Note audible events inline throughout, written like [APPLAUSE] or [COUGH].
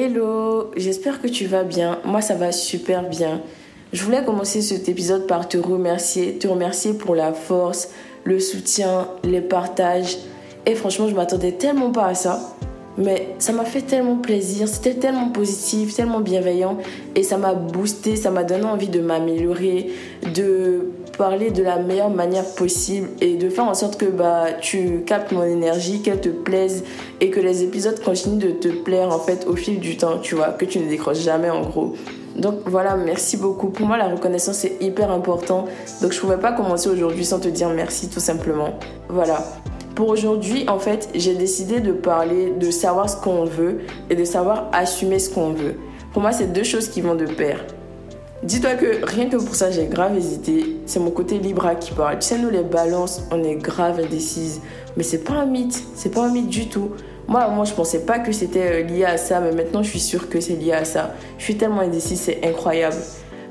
Hello, j'espère que tu vas bien. Moi, ça va super bien. Je voulais commencer cet épisode par te remercier, te remercier pour la force, le soutien, les partages. Et franchement, je m'attendais tellement pas à ça. Mais ça m'a fait tellement plaisir, c'était tellement positif, tellement bienveillant et ça m'a boosté, ça m'a donné envie de m'améliorer, de parler de la meilleure manière possible et de faire en sorte que bah, tu captes mon énergie, qu'elle te plaise et que les épisodes continuent de te plaire en fait au fil du temps, tu vois, que tu ne décroches jamais en gros. Donc voilà, merci beaucoup. Pour moi, la reconnaissance est hyper important. Donc je pouvais pas commencer aujourd'hui sans te dire merci tout simplement. Voilà. Pour aujourd'hui, en fait, j'ai décidé de parler de savoir ce qu'on veut et de savoir assumer ce qu'on veut. Pour moi, c'est deux choses qui vont de pair. Dis-toi que rien que pour ça, j'ai grave hésité. C'est mon côté Libra qui parle. Tu sais, nous les balances, on est grave indécises. Mais c'est pas un mythe. C'est pas un mythe du tout. Moi, moi, je pensais pas que c'était euh, lié à ça, mais maintenant, je suis sûre que c'est lié à ça. Je suis tellement indécise, c'est incroyable.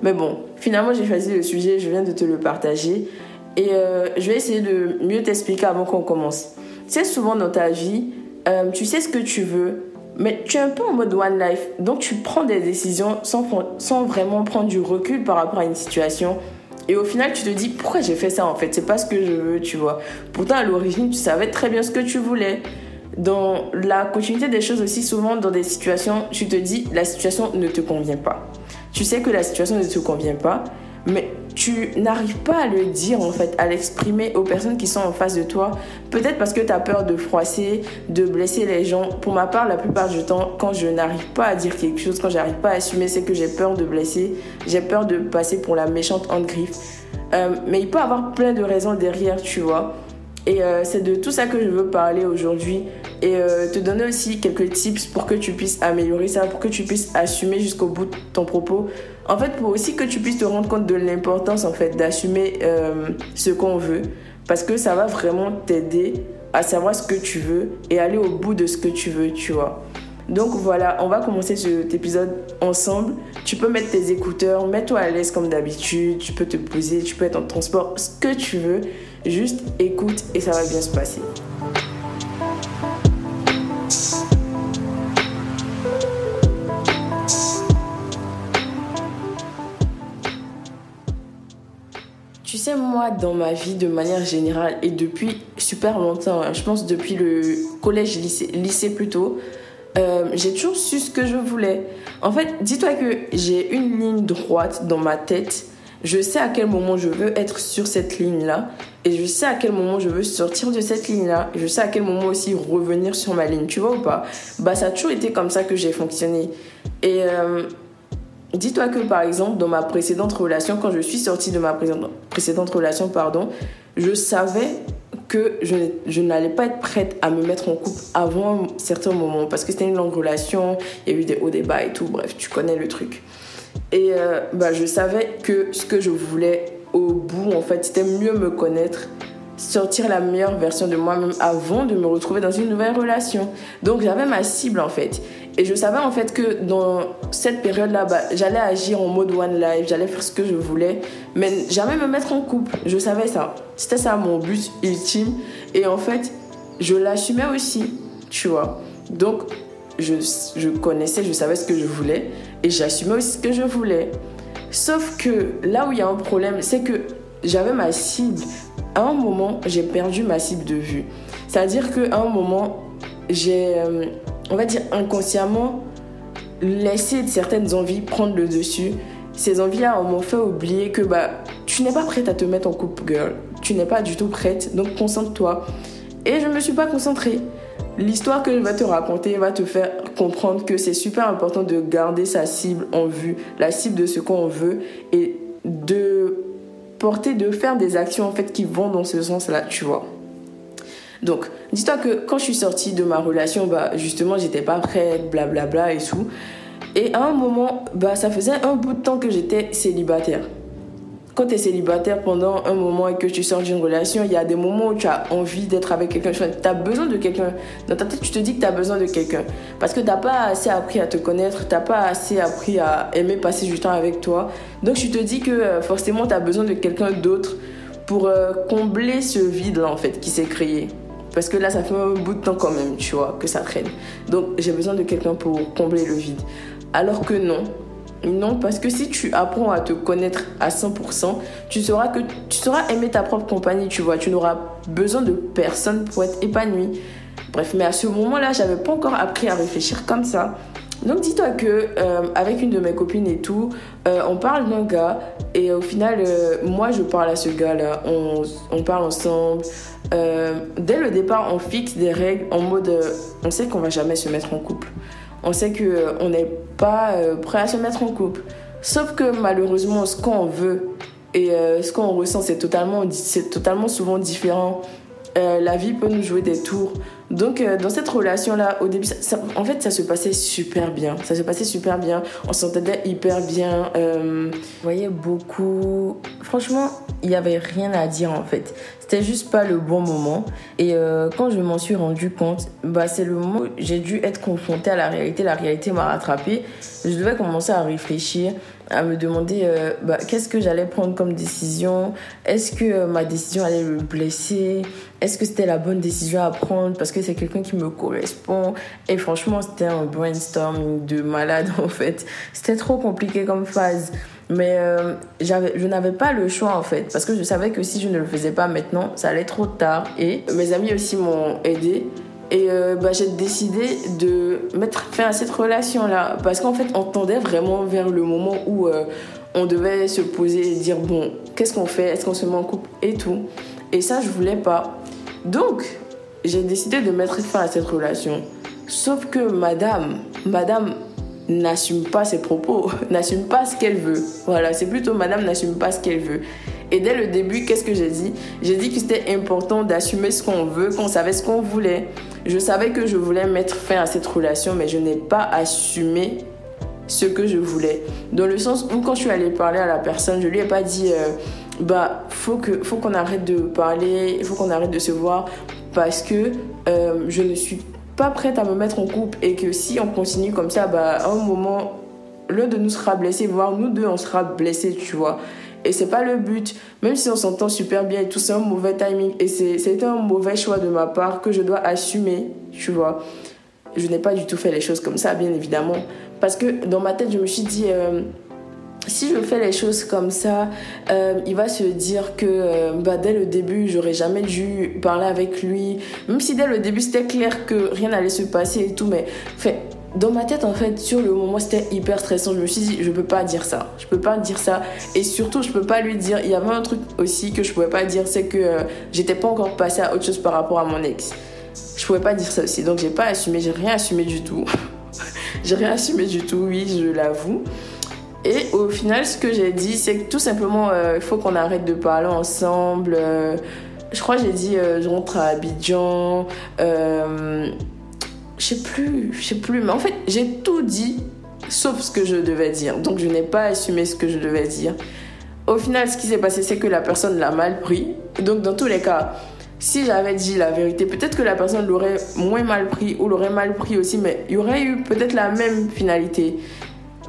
Mais bon, finalement, j'ai choisi le sujet, je viens de te le partager. Et euh, je vais essayer de mieux t'expliquer avant qu'on commence. Tu sais, souvent dans ta vie, euh, tu sais ce que tu veux, mais tu es un peu en mode one life. Donc tu prends des décisions sans, sans vraiment prendre du recul par rapport à une situation. Et au final, tu te dis pourquoi j'ai fait ça en fait? C'est pas ce que je veux, tu vois. Pourtant, à l'origine, tu savais très bien ce que tu voulais. Dans la continuité des choses aussi, souvent dans des situations, tu te dis la situation ne te convient pas. Tu sais que la situation ne te convient pas, mais tu n'arrives pas à le dire en fait, à l'exprimer aux personnes qui sont en face de toi. Peut-être parce que tu as peur de froisser, de blesser les gens. Pour ma part, la plupart du temps, quand je n'arrive pas à dire quelque chose, quand j'arrive pas à assumer, c'est que j'ai peur de blesser, j'ai peur de passer pour la méchante en griffe. Euh, mais il peut avoir plein de raisons derrière, tu vois. Et euh, c'est de tout ça que je veux parler aujourd'hui et euh, te donner aussi quelques tips pour que tu puisses améliorer ça, pour que tu puisses assumer jusqu'au bout ton propos. En fait, pour aussi que tu puisses te rendre compte de l'importance en fait d'assumer euh, ce qu'on veut, parce que ça va vraiment t'aider à savoir ce que tu veux et aller au bout de ce que tu veux, tu vois. Donc voilà, on va commencer cet épisode ensemble. Tu peux mettre tes écouteurs, mets-toi à l'aise comme d'habitude, tu peux te poser, tu peux être en transport, ce que tu veux. Juste écoute et ça va bien se passer. Moi, dans ma vie, de manière générale, et depuis super longtemps, hein, je pense depuis le collège, lycée, lycée plutôt, euh, j'ai toujours su ce que je voulais. En fait, dis-toi que j'ai une ligne droite dans ma tête. Je sais à quel moment je veux être sur cette ligne-là. Et je sais à quel moment je veux sortir de cette ligne-là. Je sais à quel moment aussi revenir sur ma ligne. Tu vois ou pas? Bah, ça a toujours été comme ça que j'ai fonctionné. Et euh, dis-toi que, par exemple, dans ma précédente relation, quand je suis sortie de ma précédente relation, pardon, je savais que je, je n'allais pas être prête à me mettre en couple avant un certain moment parce que c'était une longue relation, il y a eu des hauts débats et tout, bref, tu connais le truc. Et euh, bah, je savais que ce que je voulais au bout, en fait, c'était mieux me connaître, sortir la meilleure version de moi-même avant de me retrouver dans une nouvelle relation. Donc j'avais ma cible en fait. Et je savais en fait que dans cette période-là, bah, j'allais agir en mode one life, j'allais faire ce que je voulais, mais jamais me mettre en couple. Je savais ça. C'était ça mon but ultime. Et en fait, je l'assumais aussi, tu vois. Donc, je, je connaissais, je savais ce que je voulais et j'assumais aussi ce que je voulais. Sauf que là où il y a un problème, c'est que j'avais ma cible. À un moment, j'ai perdu ma cible de vue. C'est-à-dire qu'à un moment, j'ai... On va dire inconsciemment, laisser certaines envies prendre le dessus. Ces envies-là m'ont fait oublier que bah, tu n'es pas prête à te mettre en couple, girl. Tu n'es pas du tout prête, donc concentre-toi. Et je ne me suis pas concentrée. L'histoire que je vais te raconter va te faire comprendre que c'est super important de garder sa cible en vue, la cible de ce qu'on veut, et de porter, de faire des actions en fait qui vont dans ce sens-là, tu vois. Donc, dis-toi que quand je suis sortie de ma relation, bah, justement, j'étais pas prête, blablabla bla et tout. Et à un moment, bah, ça faisait un bout de temps que j'étais célibataire. Quand tu es célibataire pendant un moment et que tu sors d'une relation, il y a des moments où tu as envie d'être avec quelqu'un. Tu as besoin de quelqu'un. Dans ta tête, tu te dis que tu as besoin de quelqu'un. Parce que tu n'as pas assez appris à te connaître, tu n'as pas assez appris à aimer passer du temps avec toi. Donc, tu te dis que euh, forcément, tu as besoin de quelqu'un d'autre pour euh, combler ce vide-là, en fait, qui s'est créé. Parce que là, ça fait un bout de temps quand même, tu vois, que ça traîne. Donc, j'ai besoin de quelqu'un pour combler le vide. Alors que non, non, parce que si tu apprends à te connaître à 100%, tu sauras que tu sauras aimer ta propre compagnie, tu vois. Tu n'auras besoin de personne pour être épanoui. Bref, mais à ce moment-là, j'avais pas encore appris à réfléchir comme ça. Donc dis-toi que euh, avec une de mes copines et tout, euh, on parle d'un gars et au final, euh, moi je parle à ce gars-là, on, on, parle ensemble. Dès le départ, on fixe des règles en mode, on sait qu'on va jamais se mettre en couple on sait qu'on euh, n'est pas euh, prêt à se mettre en couple. Sauf que malheureusement, ce qu'on veut et euh, ce qu'on ressent, c'est totalement, totalement souvent différent. La vie peut nous jouer des tours. Donc, dans cette relation-là, au début, en fait, ça se passait super bien. Ça se passait super bien. On s'entendait hyper bien. Euh, voyez beaucoup. Franchement, il n'y avait rien à dire en fait. C'était juste pas le bon moment. Et euh, quand je m'en suis rendu compte, bah, c'est le moment où j'ai dû être confrontée à la réalité. La réalité m'a rattrapée. Je devais commencer à réfléchir, à me demander euh, bah, qu'est-ce que j'allais prendre comme décision? Est-ce que euh, ma décision allait le blesser? Est-ce que c'était la bonne décision à prendre? Parce que c'est quelqu'un qui me correspond Et franchement, c'était un brainstorming de malade [LAUGHS] en fait. C'était trop compliqué comme phase. Mais euh, je n'avais pas le choix en fait, parce que je savais que si je ne le faisais pas maintenant, ça allait trop tard. Et mes amis aussi m'ont aidé. Et euh, bah, j'ai décidé de mettre fin à cette relation-là, parce qu'en fait, on tendait vraiment vers le moment où euh, on devait se poser et dire bon, qu'est-ce qu'on fait? Est-ce qu'on se met en couple? Et tout. Et ça, je voulais pas. Donc, j'ai décidé de mettre fin à cette relation. Sauf que madame, madame n'assume pas ses propos, [LAUGHS] n'assume pas ce qu'elle veut. Voilà, c'est plutôt madame n'assume pas ce qu'elle veut. Et dès le début, qu'est-ce que j'ai dit? J'ai dit que c'était important d'assumer ce qu'on veut, qu'on savait ce qu'on voulait. Je savais que je voulais mettre fin à cette relation, mais je n'ai pas assumé ce que je voulais. Dans le sens où quand je suis allée parler à la personne, je lui ai pas dit euh, bah faut que faut qu'on arrête de parler, faut qu'on arrête de se voir parce que euh, je ne suis pas prête à me mettre en couple et que si on continue comme ça, bah, à un moment, l'un de nous sera blessé, voire nous deux, on sera blessés, tu vois. Et c'est pas le but. Même si on s'entend super bien et tout, c'est un mauvais timing. Et c'est un mauvais choix de ma part que je dois assumer, tu vois. Je n'ai pas du tout fait les choses comme ça, bien évidemment. Parce que dans ma tête, je me suis dit, euh, si je fais les choses comme ça, euh, il va se dire que euh, bah, dès le début, j'aurais jamais dû parler avec lui. Même si dès le début, c'était clair que rien n'allait se passer et tout. Mais fait, dans ma tête, en fait, sur le moment, c'était hyper stressant. Je me suis dit, je peux pas dire ça. Je peux pas dire ça. Et surtout, je peux pas lui dire. Il y avait un truc aussi que je pouvais pas dire, c'est que euh, j'étais pas encore passée à autre chose par rapport à mon ex. Je pouvais pas dire ça aussi. Donc, j'ai pas assumé. J'ai rien assumé du tout. [LAUGHS] j'ai rien assumé du tout, oui, je l'avoue. Et au final, ce que j'ai dit, c'est que tout simplement, euh, il faut qu'on arrête de parler ensemble. Euh, je crois j'ai dit, euh, je rentre à Abidjan. Je sais plus, je sais plus. Mais en fait, j'ai tout dit, sauf ce que je devais dire. Donc, je n'ai pas assumé ce que je devais dire. Au final, ce qui s'est passé, c'est que la personne l'a mal pris. Donc, dans tous les cas, si j'avais dit la vérité, peut-être que la personne l'aurait moins mal pris ou l'aurait mal pris aussi, mais il y aurait eu peut-être la même finalité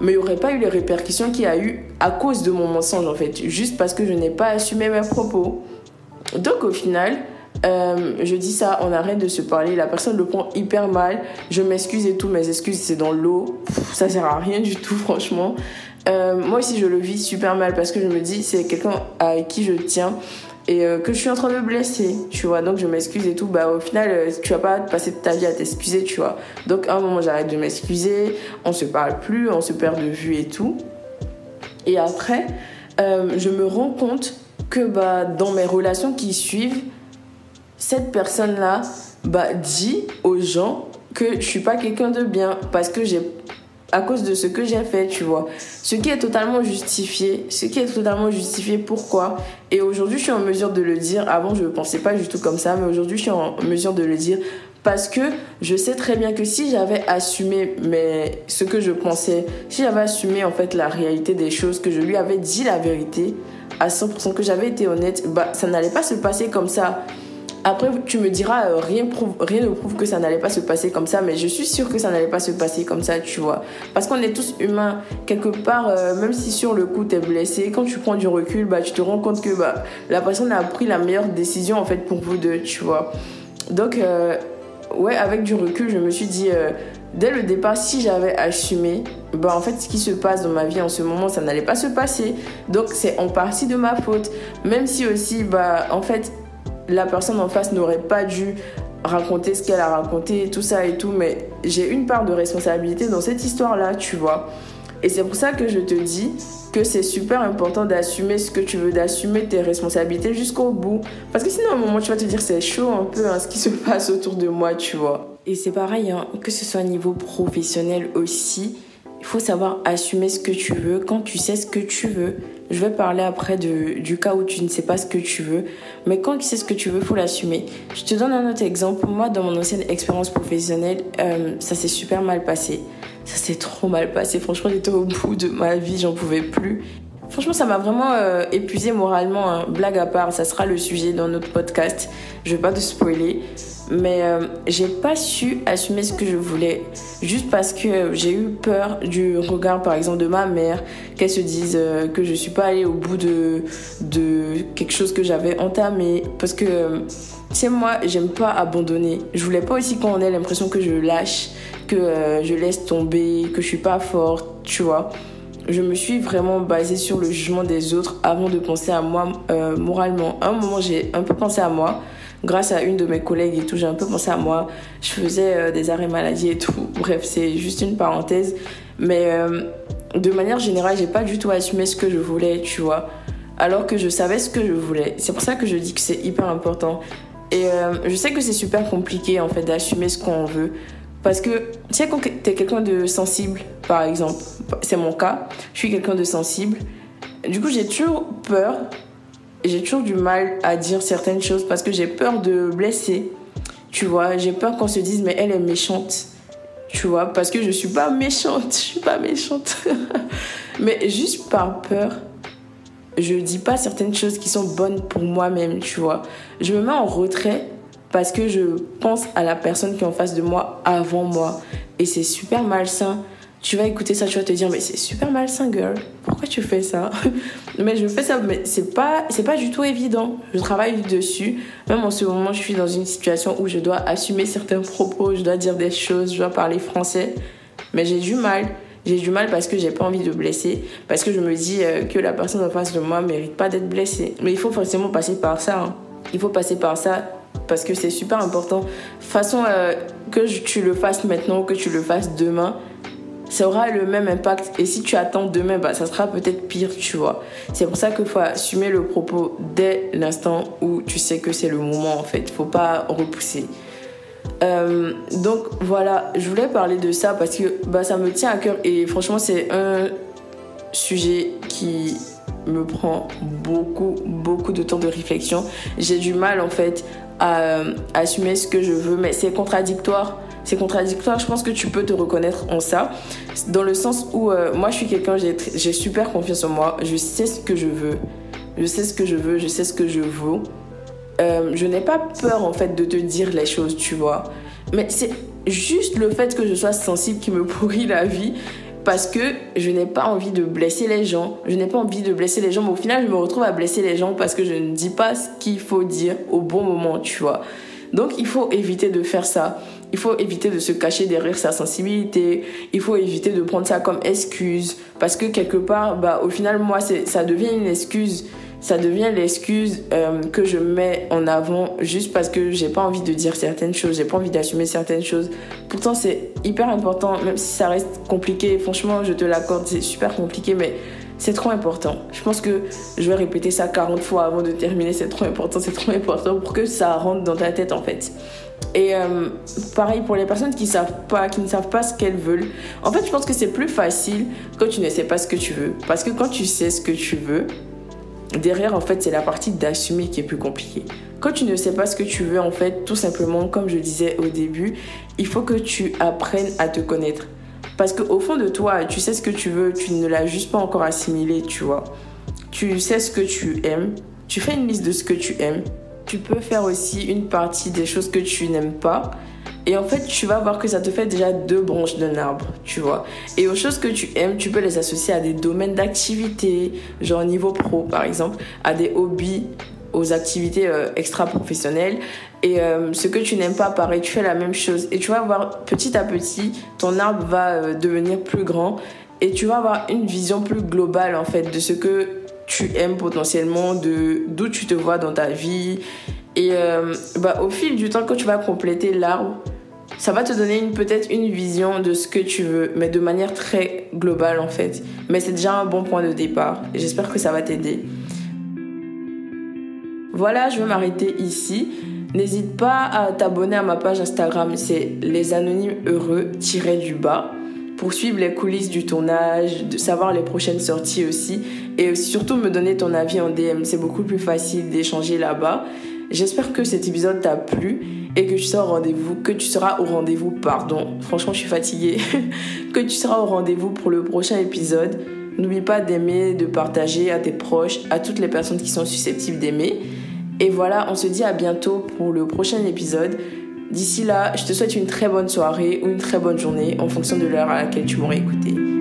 mais il n'y aurait pas eu les répercussions qu'il y a eu à cause de mon mensonge en fait, juste parce que je n'ai pas assumé mes propos. Donc au final, euh, je dis ça, on arrête de se parler, la personne le prend hyper mal, je m'excuse et tout, mes excuses c'est dans l'eau, ça sert à rien du tout [LAUGHS] franchement. Euh, moi aussi je le vis super mal parce que je me dis c'est quelqu'un à qui je tiens et euh, que je suis en train de blesser, tu vois. Donc je m'excuse et tout. Bah au final, tu vas pas passer ta vie à t'excuser, tu vois. Donc à un moment, j'arrête de m'excuser, on se parle plus, on se perd de vue et tout. Et après, je me rends compte que bah, dans mes relations qui suivent, cette personne-là bah, dit aux gens que je suis pas quelqu'un de bien parce que j'ai à cause de ce que j'ai fait, tu vois. Ce qui est totalement justifié, ce qui est totalement justifié, pourquoi? Et aujourd'hui, je suis en mesure de le dire. Avant, je ne pensais pas du tout comme ça, mais aujourd'hui, je suis en mesure de le dire parce que je sais très bien que si j'avais assumé mais ce que je pensais, si j'avais assumé en fait la réalité des choses, que je lui avais dit la vérité à 100%, que j'avais été honnête, bah ça n'allait pas se passer comme ça. Après, tu me diras, euh, rien, ne prouve que ça n'allait pas se passer comme ça, mais je suis sûre que ça n'allait pas se passer comme ça, tu vois. Parce qu'on est tous humains. Quelque part, euh, même si sur le coup, tu es blessé, quand tu prends du recul, bah, tu te rends compte que bah, la personne a pris la meilleure décision, en fait, pour vous deux, tu vois. Donc, euh, ouais, avec du recul, je me suis dit, dès le départ, si j'avais assumé, bah, en fait, ce qui se passe dans ma vie en ce moment, ça n'allait pas se passer. Donc, c'est en partie de ma faute. Même si aussi, bah, en fait, la personne en face n'aurait pas dû raconter ce qu'elle a raconté, tout ça et tout, mais j'ai une part de responsabilité dans cette histoire-là, tu vois. Et c'est pour ça que je te dis que c'est super important d'assumer ce que tu veux, d'assumer tes responsabilités jusqu'au bout. Parce que sinon, à un moment, tu vas te dire c'est chaud un peu hein, ce qui se [LAUGHS] passe autour de moi, tu vois. Et c'est pareil, hein, que ce soit au niveau professionnel aussi, il faut savoir assumer ce que tu veux quand tu sais ce que tu veux. Je vais parler après du cas où tu ne sais pas ce que tu veux, mais quand tu sais ce que tu veux, faut l'assumer. Je te donne un autre exemple. Moi, dans mon ancienne expérience professionnelle, euh, ça s'est super mal passé. Ça s'est trop mal passé. Franchement, j'étais au bout de ma vie, j'en pouvais plus. Franchement, ça m'a vraiment euh, épuisé moralement. Hein. Blague à part, ça sera le sujet dans notre podcast. Je vais pas te spoiler. Mais euh, j'ai pas su assumer ce que je voulais. Juste parce que j'ai eu peur du regard, par exemple, de ma mère. Qu'elle se dise euh, que je suis pas allée au bout de, quelque chose que j'avais entamé. Parce que, tu sais, moi, j'aime pas abandonner. Je voulais pas aussi qu'on ait l'impression que je lâche que euh, je laisse tomber, que je suis pas forte, tu vois. Je me suis vraiment basée sur le jugement des autres avant de penser à moi euh, moralement. À un moment, j'ai un peu pensé à moi. Grâce à une de mes collègues et tout, j'ai un peu pensé à moi. Je faisais euh, des arrêts maladie et tout. [LAUGHS] Bref, c'est juste une parenthèse. Mais de manière générale, j'ai pas du tout assumé ce que je voulais, tu vois. Alors que je savais ce que je voulais. C'est pour ça que je dis que c'est hyper important. Et je sais que c'est super compliqué en fait d'assumer ce qu'on veut. Parce que, tu sais, quand tu es quelqu'un de sensible, par exemple, c'est mon cas, je suis quelqu'un de sensible. Du coup, j'ai toujours peur, j'ai toujours du mal à dire certaines choses parce que j'ai peur de blesser. Tu vois, j'ai peur qu'on se dise, mais elle est méchante. Tu vois, parce que je suis pas méchante, [LAUGHS] je suis pas méchante. [LAUGHS] mais juste par peur, je dis pas certaines choses qui sont bonnes pour moi-même, tu vois. Je me mets en retrait parce que je pense à la personne qui est en face de moi avant moi. Et c'est super malsain. Tu vas écouter ça, tu vas te dire, mais c'est super malsain, girl. Pourquoi tu fais ça? [LAUGHS] Mais je fais ça, mais c'est pas, pas du tout évident. Je travaille dessus. Même en ce moment, je suis dans une situation où je dois assumer certains propos, je dois dire des choses, je dois parler français. Mais j'ai du mal. J'ai du mal parce que j'ai pas envie de blesser, parce que je me dis euh, que la personne en face de moi mérite pas d'être blessée. Mais il faut forcément passer par ça. Hein. Il faut passer par ça parce que c'est super important. Façon euh, que tu le fasses maintenant ou que tu le fasses demain, ça aura le même impact. Et si tu attends demain, bah, ça sera peut-être pire, tu vois. C'est pour ça qu'il faut assumer le propos dès l'instant où tu sais que c'est le moment, en fait. Faut pas repousser. Euh, donc voilà, je voulais parler de ça parce que bah, ça me tient à cœur et franchement c'est un sujet qui me prend beaucoup, beaucoup de temps de réflexion. J'ai du mal en fait à, assumer ce que je veux, mais c'est contradictoire. C'est contradictoire, je pense que tu peux te reconnaître en ça, dans le sens où euh, moi je suis quelqu'un, j'ai super confiance en moi, je sais ce que je veux, je sais ce que je veux, je sais ce que je veux. Euh, je n'ai pas peur en fait de te dire les choses, tu vois. Mais c'est juste le fait que je sois sensible qui me [LAUGHS] pourrit la vie parce que je n'ai pas envie de blesser les gens. Je n'ai pas envie de blesser les gens, mais au final, je me retrouve à blesser les gens parce que je ne dis pas ce qu'il faut dire au bon moment, tu vois. Donc, il faut éviter de faire ça. Il faut éviter de se cacher derrière sa sensibilité. Il faut éviter de prendre ça comme excuse. Parce que quelque part, bah, au final, moi, ça devient une excuse ça devient l'excuse euh, que je mets en avant juste parce que j'ai pas envie de dire certaines choses, j'ai pas envie d'assumer certaines choses. Pourtant, c'est hyper important, même si ça reste compliqué. Franchement, je te l'accorde, c'est super compliqué, mais c'est trop important. Je pense que je vais répéter ça 40 fois avant de terminer. C'est trop important, c'est trop important pour que ça rentre dans ta tête en fait. Et euh, pareil pour les personnes qui savent pas, qui ne savent pas ce qu'elles veulent. En fait, je pense que c'est plus facile quand tu ne sais pas ce que tu veux. Parce que quand tu sais ce que tu veux, Derrière, en fait, c'est la partie d'assumer qui est plus compliquée. Quand tu ne sais pas ce que tu veux, en fait, tout simplement, comme je disais au début, il faut que tu apprennes à te connaître. Parce qu'au fond de toi, tu sais ce que tu veux, tu ne l'as juste pas encore assimilé, tu vois. Tu sais ce que tu aimes, tu fais une liste de ce que tu aimes. Tu peux faire aussi une partie des choses que tu n'aimes pas et en fait, tu vas voir que ça te fait déjà deux branches d'un arbre, tu vois. Et aux choses que tu aimes, tu peux les associer à des domaines d'activité, genre niveau pro par exemple, à des hobbies, aux activités euh, extra-professionnelles. Et euh, ce que tu n'aimes pas pareil, tu fais la même chose. Et tu vas voir petit à petit, ton arbre va euh, devenir plus grand et tu vas avoir une vision plus globale en fait de ce que tu aimes potentiellement, de d'où tu te vois dans ta vie. Et bah, au fil du temps, quand tu vas compléter l'arbre, ça va te donner peut-être une vision de ce que tu veux, mais de manière très globale en fait. Mais c'est déjà un bon point de départ. J'espère que ça va t'aider. Voilà, je vais m'arrêter ici. N'hésite pas à t'abonner à ma page Instagram, c'est les anonymes heureux du bas pour suivre les coulisses du tournage, de savoir les prochaines sorties aussi et surtout me donner ton avis en DM. C'est beaucoup plus facile d'échanger là-bas. J'espère que cet épisode t'a plu et que tu seras au rendez-vous, que tu seras au rendez-vous, pardon, franchement je suis fatiguée, [LAUGHS] que tu seras au rendez-vous pour le prochain épisode. N'oublie pas d'aimer, de partager à tes proches, à toutes les personnes qui sont susceptibles d'aimer. Et voilà, on se dit à bientôt pour le prochain épisode. D'ici là, je te souhaite une très bonne soirée ou une très bonne journée en fonction de l'heure à laquelle tu m'aurais écouté.